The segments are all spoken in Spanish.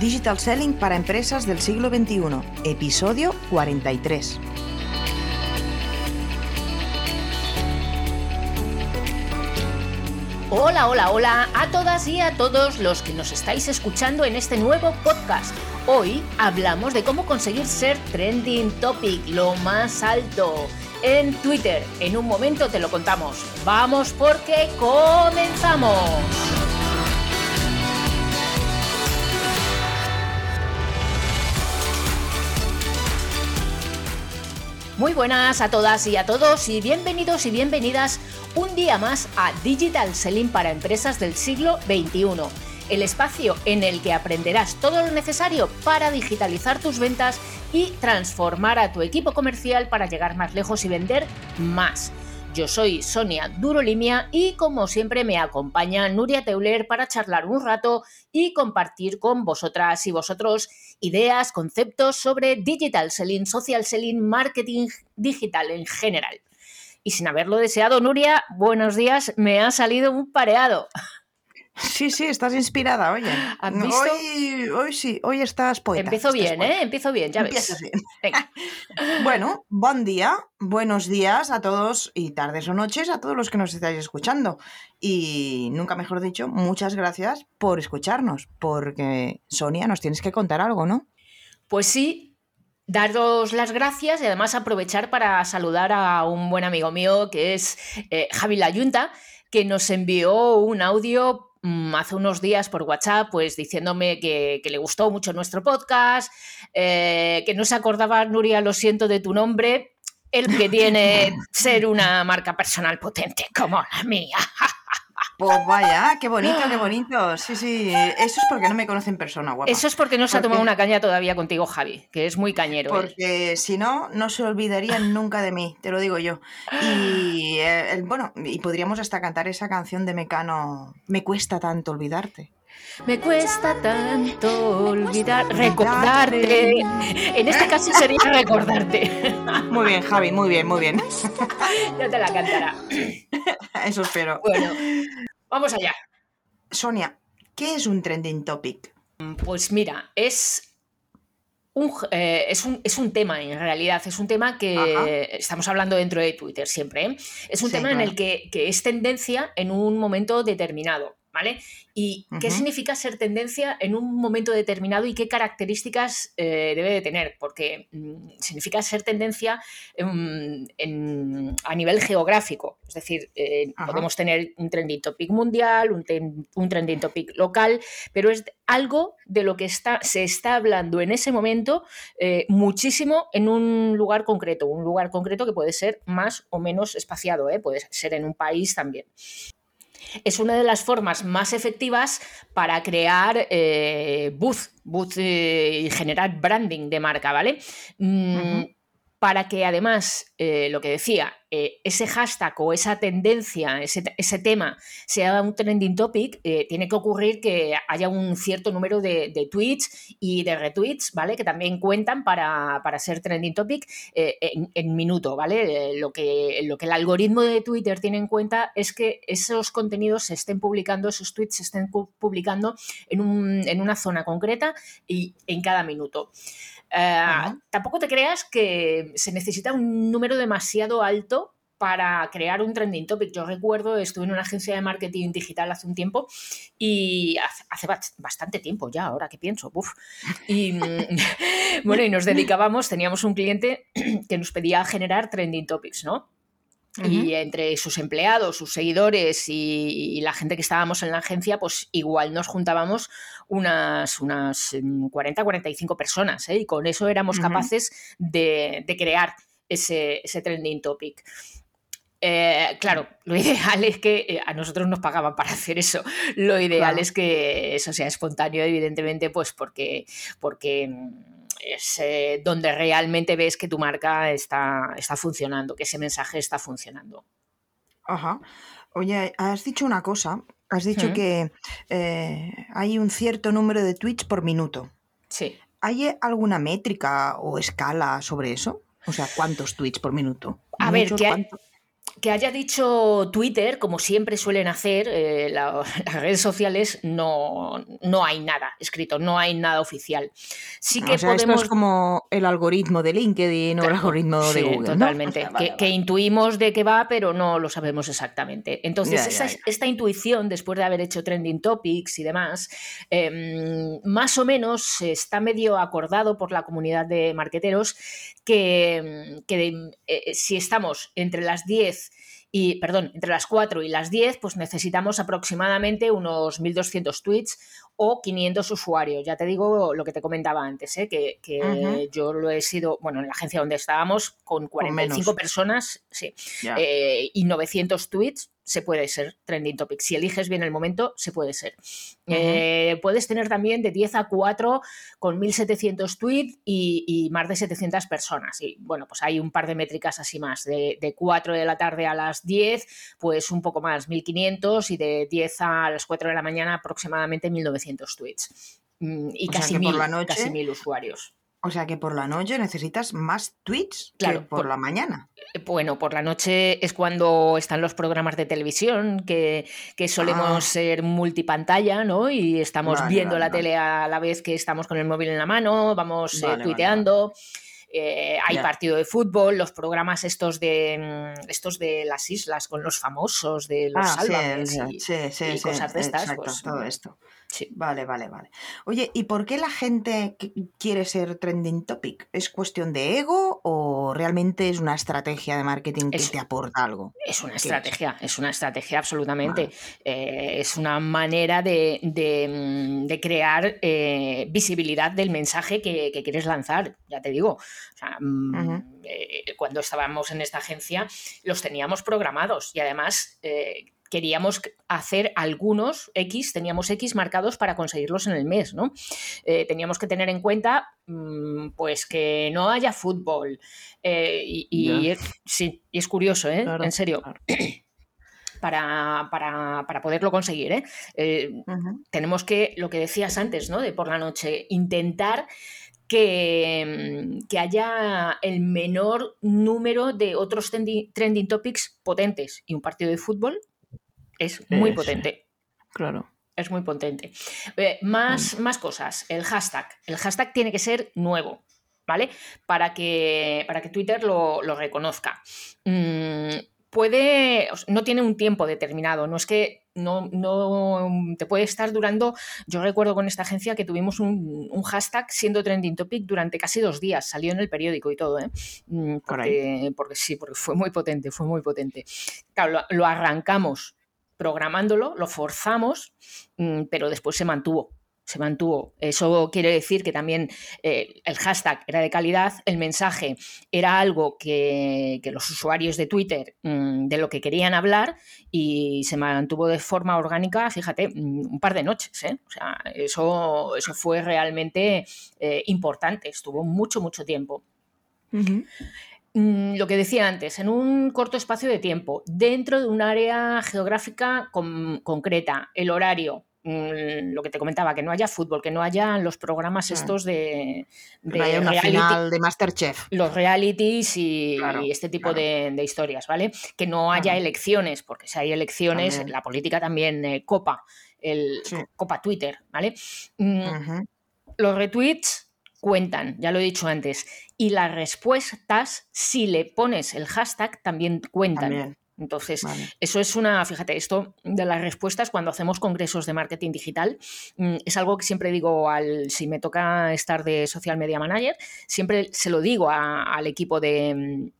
Digital Selling para empresas del siglo XXI, episodio 43. Hola, hola, hola a todas y a todos los que nos estáis escuchando en este nuevo podcast. Hoy hablamos de cómo conseguir ser trending topic, lo más alto, en Twitter. En un momento te lo contamos. Vamos porque comenzamos. Muy buenas a todas y a todos y bienvenidos y bienvenidas un día más a Digital Selling para empresas del siglo XXI, el espacio en el que aprenderás todo lo necesario para digitalizar tus ventas y transformar a tu equipo comercial para llegar más lejos y vender más. Yo soy Sonia Durolimia y como siempre me acompaña Nuria Teuler para charlar un rato y compartir con vosotras y vosotros ideas, conceptos sobre digital selling, social selling, marketing digital en general. Y sin haberlo deseado, Nuria, buenos días, me ha salido un pareado. Sí, sí, estás inspirada, oye. Hoy, hoy sí, hoy estás poeta. Empiezo bien, ¿eh? Empiezo bien, ya ves. bueno, buen día, buenos días a todos y tardes o noches a todos los que nos estáis escuchando. Y nunca mejor dicho, muchas gracias por escucharnos, porque Sonia, nos tienes que contar algo, ¿no? Pues sí, daros las gracias y además aprovechar para saludar a un buen amigo mío que es eh, Javi Layunta, que nos envió un audio hace unos días por WhatsApp, pues diciéndome que, le gustó mucho nuestro podcast, eh, que no se acordaba, Nuria, lo siento de tu nombre, el que tiene ser una marca personal potente como la mía. Pues vaya, qué bonito, qué bonito. Sí, sí. Eso es porque no me conocen en persona, guapa. Eso es porque no se ha tomado una caña todavía contigo, Javi, que es muy cañero. Porque si no, no se olvidarían nunca de mí, te lo digo yo. Y eh, bueno, y podríamos hasta cantar esa canción de Mecano, Me cuesta tanto olvidarte. Me cuesta tanto olvidar, recordarte. En este caso sería recordarte. Muy bien, Javi, muy bien, muy bien. Ya te la cantará. Eso espero. Bueno, vamos allá. Sonia, ¿qué es un trending topic? Pues mira, es un, eh, es, un, es, un, tema en realidad, es un tema que estamos hablando dentro de Twitter siempre, ¿eh? es un tema en el que, que, es tendencia en un momento determinado. ¿Vale? ¿Y qué significa ser tendencia en un momento determinado y qué características eh, debe de tener? Porque mm, significa ser tendencia a nivel geográfico, es decir, eh, podemos tener un trending topic mundial, un, trending topic local, pero es algo de lo que está, se está hablando en ese momento eh, muchísimo en un lugar concreto, un lugar concreto que puede ser más o menos espaciado, puede ser en un país también es una de las formas más efectivas para crear eh, booth, booth eh, y generar branding de marca, ¿vale? Mm, para que además, eh, lo que decía, eh, ese hashtag o esa tendencia, ese, tema sea un trending topic, eh, tiene que ocurrir que haya un cierto número de, tweets y de retweets, ¿vale? Que también cuentan para, ser trending topic en, minuto, ¿vale? lo, que, lo que el algoritmo de Twitter tiene en cuenta es que esos contenidos se estén publicando, esos tweets se estén publicando en, en una zona concreta y en cada minuto. Eh, tampoco te creas que se necesita un número demasiado alto para crear un trending topic. Yo recuerdo, estuve en una agencia de marketing digital hace un tiempo y hace, bastante tiempo ya, ahora que pienso, Y mm, bueno, y nos dedicábamos, teníamos un cliente que nos pedía generar trending topics, ¿no? Y entre sus empleados, sus seguidores y, la gente que estábamos en la agencia, pues igual nos juntábamos unas, unas 40, mm, 45 personas, ¿eh? y con eso éramos capaces de, crear ese, trending topic. Eh, claro, lo ideal es que eh, a nosotros nos pagaban para hacer eso. Lo ideal es que eso sea espontáneo, evidentemente, pues porque, porque mm, es eh, donde realmente ves que tu marca está, está funcionando, que ese mensaje está funcionando. Ajá. Oye, has dicho una cosa, has dicho que eh, hay un cierto número de tweets por minuto. Sí. ¿Hay alguna métrica o escala sobre eso? O sea, ¿cuántos tweets por minuto? A ver, que haya dicho Twitter, como siempre suelen hacer eh, las redes sociales, no, no hay nada escrito, no hay nada oficial. Sí que podemos... Esto es como el algoritmo de LinkedIn o el algoritmo de Google. Totalmente. que, intuimos de qué va, pero no lo sabemos exactamente. Entonces, esta intuición, después de haber hecho trending topics y demás, em, más o menos está medio acordado por la comunidad de marqueteros que, que eh, si estamos entre las 10 y, perdón, entre las 4 y las 10, pues necesitamos aproximadamente unos 1.200 tweets o 500 usuarios. Ya te digo lo que te comentaba antes, ¿eh? que, yo lo he sido, bueno, en la agencia donde estábamos, con 45 personas, sí, eh, y 900 tweets, se puede ser trending topic. Si eliges bien el momento, se puede ser. Eh, puedes tener también de 10 a 4 con 1700 tweets y, más de 700 personas. Y bueno, pues hay un par de métricas así más. De, de 4 de la tarde a las 10, pues un poco más, 1500 y de 10 a las 4 de la mañana aproximadamente 1900 tweets. Mm, y casi, mil, casi mil usuarios. O sea que por la noche necesitas más tweets que por, la mañana. Eh, bueno, por la noche es cuando están los programas de televisión, que, solemos ah. ser multipantalla, ¿no? Y estamos viendo la tele a la vez que estamos con el móvil en la mano, vamos eh, tuiteando. Eh, hay partido de fútbol, los programas estos de mm, estos de las islas con los famosos, de los ah, y, cosas de estas. Pues, todo esto. Sí. Vale, vale, vale. Oye, ¿y por qué la gente quiere ser trending topic? ¿Es cuestión de ego o realmente es una estrategia de marketing que te aporta algo? Es una estrategia, es? una estrategia absolutamente. Eh, es una manera de, mm, crear eh, visibilidad del mensaje que, quieres lanzar, ya te digo. Mm, eh, cuando estábamos en esta agencia los teníamos programados y además queríamos hacer algunos X, teníamos X marcados para conseguirlos en el mes, ¿no? Eh, teníamos que tener en cuenta, mm, pues, que no haya fútbol. Eh, y, es, sí, y es curioso, ¿eh? en serio. Para, para, poderlo conseguir. ¿eh? Tenemos que, lo que decías antes, ¿no? De por la noche, intentar que, mm, que, haya el menor número de otros trending, topics potentes. Y un partido de fútbol es muy potente. Claro. Es muy potente. Eh, más, más cosas. El hashtag. El hashtag tiene que ser nuevo. ¿Vale? Para que, para que Twitter lo, reconozca. Mm, puede, no tiene un tiempo determinado, no es que no, no, te puede estar durando, yo recuerdo con esta agencia que tuvimos un, hashtag siendo trending topic durante casi dos días, salió en el periódico y todo, ¿eh? Mm, porque, porque sí, porque fue muy potente, fue muy potente. Claro, lo arrancamos programándolo, lo forzamos, mm, pero después se mantuvo. Se mantuvo. Eso quiere decir que también eh, el hashtag era de calidad, el mensaje era algo que, los usuarios de Twitter mm, de lo que querían hablar y se mantuvo de forma orgánica, fíjate, mm, un par de noches. ¿eh? O sea, eso, eso fue realmente eh, importante, estuvo mucho, mucho tiempo. Mm, lo que decía antes, en un corto espacio de tiempo, dentro de un área geográfica concreta, el horario, mm, lo que te comentaba, que no haya fútbol, que no haya los programas estos de, de una final de Masterchef. Los realities y, este tipo de, historias, ¿vale? Que no haya elecciones, porque si hay elecciones, la política también eh, copa, el copa Twitter, ¿vale? Mm, los retweets cuentan, ya lo he dicho antes, y las respuestas, si le pones el hashtag, también cuentan. Entonces, eso es una, fíjate, esto de las respuestas cuando hacemos congresos de marketing digital, mm, es algo que siempre digo al, si me toca estar de social media manager, siempre se lo digo al equipo de,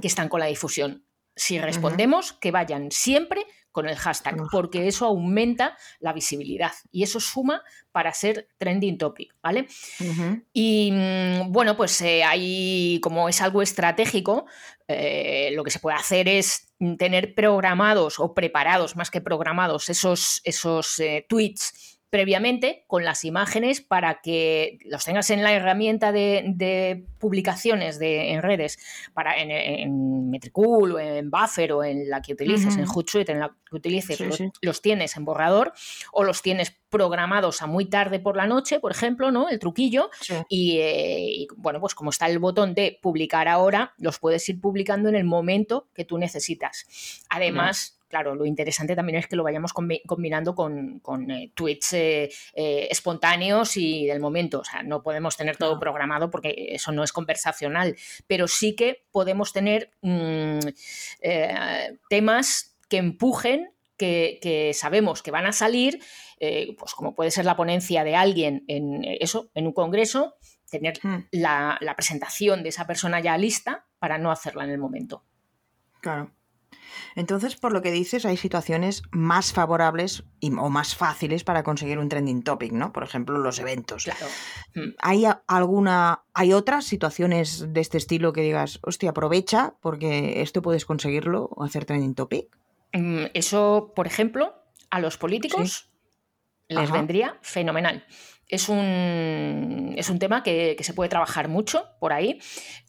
que están con la difusión. Si respondemos, que vayan siempre con el hashtag, porque eso aumenta la visibilidad y eso suma para ser trending topic, ¿vale? Y mm, bueno, pues eh, ahí, como es algo estratégico, eh, lo que se puede hacer es tener programados o preparados, más que programados, esos, esos eh, tweets previamente con las imágenes para que los tengas en la herramienta de, publicaciones de, en redes, para en, Metricool o en Buffer o en la que utilices, en Hootsuite, en la que utilices, los, tienes en borrador o los tienes programados a muy tarde por la noche, por ejemplo, ¿no? El truquillo. Y, eh, y, bueno, pues como está el botón de publicar ahora, los puedes ir publicando en el momento que tú necesitas. Además, claro, lo interesante también es que lo vayamos combinando con, eh, tweets eh, eh, espontáneos y del momento. O sea, no podemos tener todo programado porque eso no es conversacional, pero sí que podemos tener mm, temas que empujen, que, sabemos que van a salir, pues como puede ser la ponencia de alguien en eso, en un congreso, tener hmm. la, la presentación de esa persona ya lista para no hacerla en el momento. Claro. Entonces, por lo que dices, hay situaciones más favorables o más fáciles para conseguir un trending topic, ¿no? Por ejemplo, los eventos. Claro. Mm. ¿Hay alguna, hay otras situaciones de este estilo que digas, hostia, aprovecha porque esto puedes conseguirlo o hacer trending topic? Mm, eso, por ejemplo, a los políticos les vendría fenomenal es un, es un tema que, se puede trabajar mucho por ahí.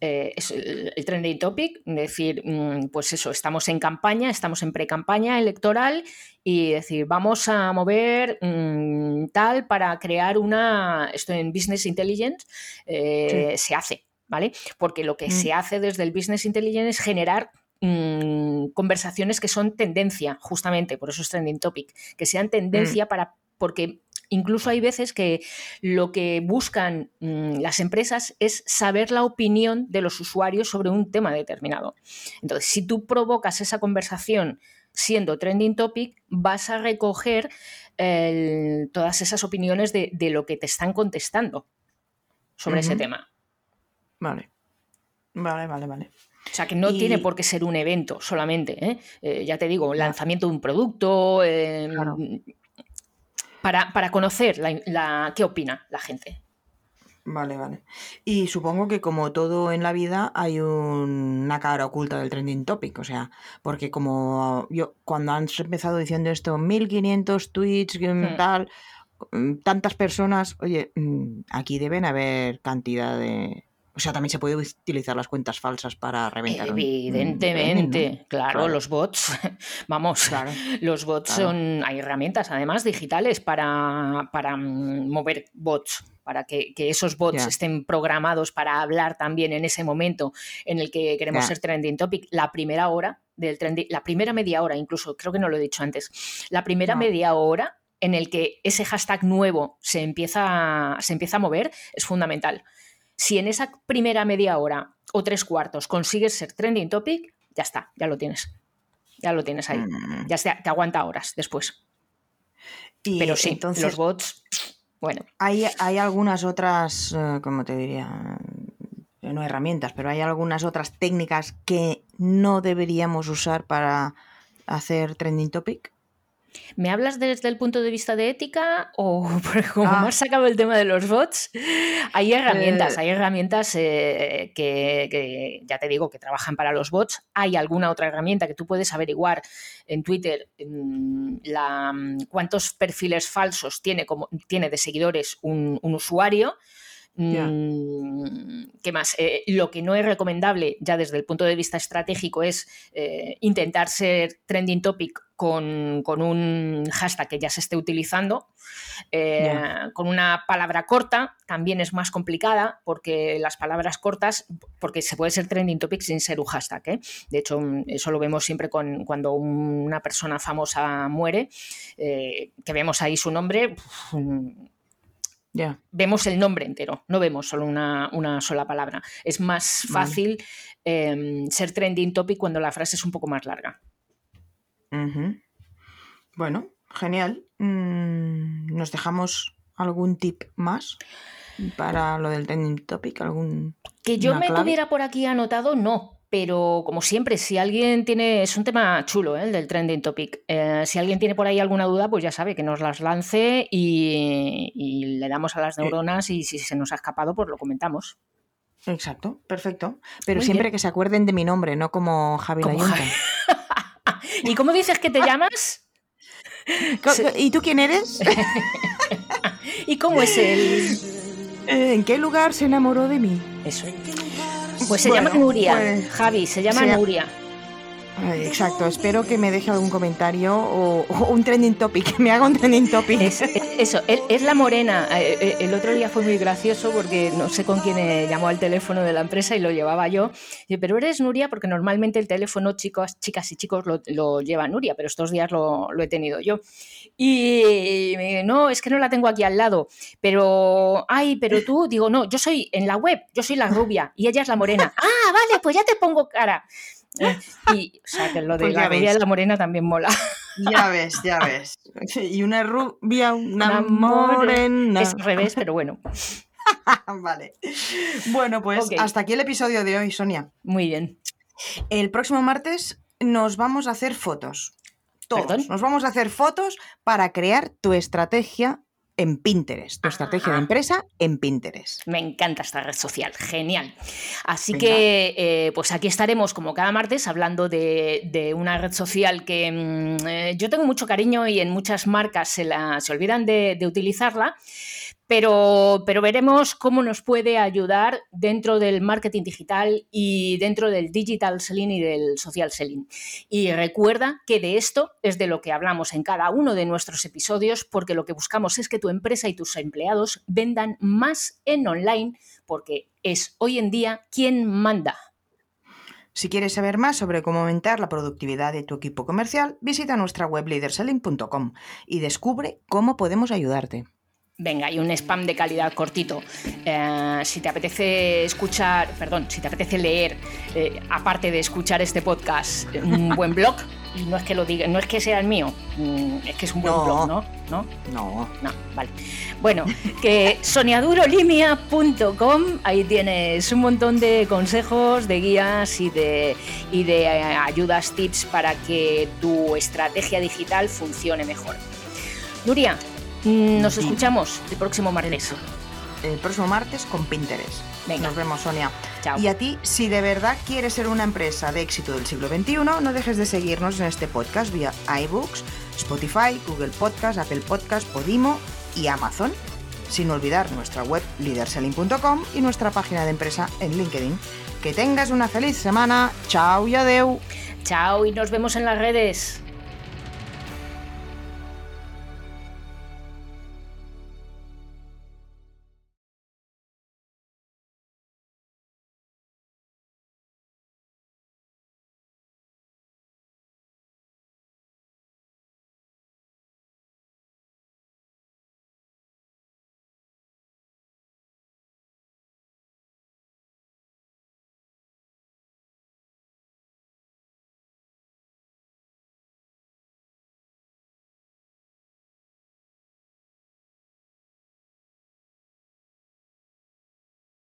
Eh, es el, trending topic, decir, mm, pues eso, estamos en campaña, estamos en pre-campaña electoral y decir, vamos a mover mm, tal para crear una. Esto en Business Intelligence eh, se hace, ¿vale? Porque lo que mm. se hace desde el Business Intelligence es generar conversaciones que son tendencia, justamente, por eso es trending topic, que sean tendencia para porque Incluso hay veces que lo que buscan mm, las empresas es saber la opinión de los usuarios sobre un tema determinado. Entonces, si tú provocas esa conversación siendo trending topic, vas a recoger todas esas opiniones de, lo que te están contestando sobre ese tema. Vale. Vale, vale, vale. O sea, que no tiene por qué ser un evento solamente. ¿eh? Eh, ya te digo, lanzamiento de un producto, em, para, conocer la, qué opina la gente. Vale, vale. Y supongo que como todo en la vida hay una cara oculta del trending topic, o sea, porque como yo cuando han empezado diciendo esto, 1500 tweets, hmm. tal, mm, tantas personas, oye, mm, aquí deben haber cantidad de, o sea, también se puede utilizar las cuentas falsas para reventar. Evidentemente, claro, los bots, vamos, los bots son, hay herramientas además digitales para, para mm, mover bots, para que, esos bots estén programados para hablar también en ese momento en el que queremos ser trending topic. La primera hora del trending, la primera media hora, incluso, creo que no lo he dicho antes, la primera media hora en el que ese hashtag nuevo se empieza, se empieza a mover es fundamental. Si en esa primera media hora o tres cuartos consigues ser trending topic, ya está, ya lo tienes. Ya lo tienes ahí. Mm. Ya te aguanta horas después. Pero sí, entonces, los bots, bueno. Hay, hay algunas otras, eh, ¿cómo te diría? No herramientas, pero hay algunas otras técnicas que no deberíamos usar para hacer trending topic. ¿Me hablas desde el punto de vista de ética o como ah. has sacado el tema de los bots? Hay herramientas, eh. hay herramientas eh, que, ya te digo, que trabajan para los bots. Hay alguna otra herramienta que tú puedes averiguar en Twitter la, cuántos perfiles falsos tiene, como, tiene de seguidores un, usuario. Mm, ¿Qué más? Eh, lo que no es recomendable ya desde el punto de vista estratégico es intentar ser trending topic con, un hashtag que ya se esté utilizando. Eh, con una palabra corta también es más complicada porque las palabras cortas, porque se puede ser trending topic sin ser un hashtag. ¿eh? De hecho, mm, eso lo vemos siempre con, cuando una persona famosa muere, eh, que vemos ahí su nombre. Vemos el nombre entero, no vemos solo una, sola palabra. Es más fácil em, ser trending topic cuando la frase es un poco más larga. Bueno, genial. Mm, ¿Nos dejamos algún tip más para lo del trending topic? ¿Algún, que yo me tuviera por aquí anotado, no. Pero como siempre, si alguien tiene, es un tema chulo ¿eh? el del trending topic. Eh, si alguien tiene por ahí alguna duda, pues ya sabe que nos las lance y, le damos a las neuronas y si se nos ha escapado, pues lo comentamos. Exacto, perfecto. Pero siempre que se acuerden de mi nombre, no como Javi como ¿Y cómo dices que te llamas? ¿Y tú quién eres? ¿Y cómo es él? Eh, ¿En qué lugar se enamoró de mí? Eso. Pues se llama Nuria, pues, Javi, se llama Nuria. Exacto, espero que me deje algún comentario o, un trending topic, que me haga un trending topic. Es, eso, es la morena. Eh, eh, el otro día fue muy gracioso porque no sé con quién llamó al teléfono de la empresa y lo llevaba yo. Pero eres Nuria porque normalmente el teléfono chicos, chicas y chicos lo, lleva Nuria, pero estos días lo, he tenido yo. Y no, es que no la tengo aquí al lado. Pero, ay, pero tú, digo, no, yo soy en la web, yo soy la rubia y ella es la morena. Ah, vale, pues ya te pongo cara. Y, o sea, que lo de pues la rubia la morena también mola. Ya ves, ya ves. Y una rubia, una, morena. Es al revés, pero bueno. vale. Bueno, pues hasta aquí el episodio de hoy, Sonia. Muy bien. El próximo martes nos vamos a hacer fotos. Todos. Nos vamos a hacer fotos para crear tu estrategia en Pinterest, tu estrategia de empresa en Pinterest. Me encanta esta red social, genial. Así que, eh, pues aquí estaremos como cada martes hablando de, una red social que mm, eh, yo tengo mucho cariño y en muchas marcas se, la, se olvidan de, de utilizarla pero, veremos cómo nos puede ayudar dentro del marketing digital y dentro del digital selling y del social selling. Y recuerda que de esto es de lo que hablamos en cada uno de nuestros episodios, porque lo que buscamos es que tu empresa y tus empleados vendan más en online, porque es hoy en día quien manda. Si quieres saber más sobre cómo aumentar la productividad de tu equipo comercial, visita nuestra web leaderselling.com y descubre cómo podemos ayudarte. Venga, y un spam de calidad cortito. Eh, si te apetece escuchar, perdón, si te apetece leer, eh, aparte de escuchar este podcast, un buen blog, no es que lo diga, no es que sea el mío, mm, es que es un buen blog, ¿no? ¿no? No. No, vale. Bueno, que soniadurolimia.com, ahí tienes un montón de consejos, de guías y de, y de eh, ayudas, tips para que tu estrategia digital funcione mejor. Nuria, Mm, nos escuchamos el próximo martes. El próximo martes con Pinterest. Nos vemos, Sonia. Chao. Y a ti, si de verdad quieres ser una empresa de éxito del siglo XXI, no dejes de seguirnos en este podcast vía iBooks, Spotify, Google Podcast, Apple Podcast, Podimo y Amazon. Sin olvidar nuestra web leaderselling.com y nuestra página de empresa en LinkedIn. Que tengas una feliz semana. Chao y adeu. Chao y nos vemos en las redes.